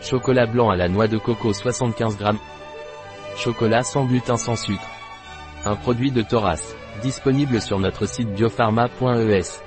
Chocolat blanc à la noix de coco 75 g. Chocolat sans gluten sans sucre. Un produit de Thoras, disponible sur notre site biopharma.es.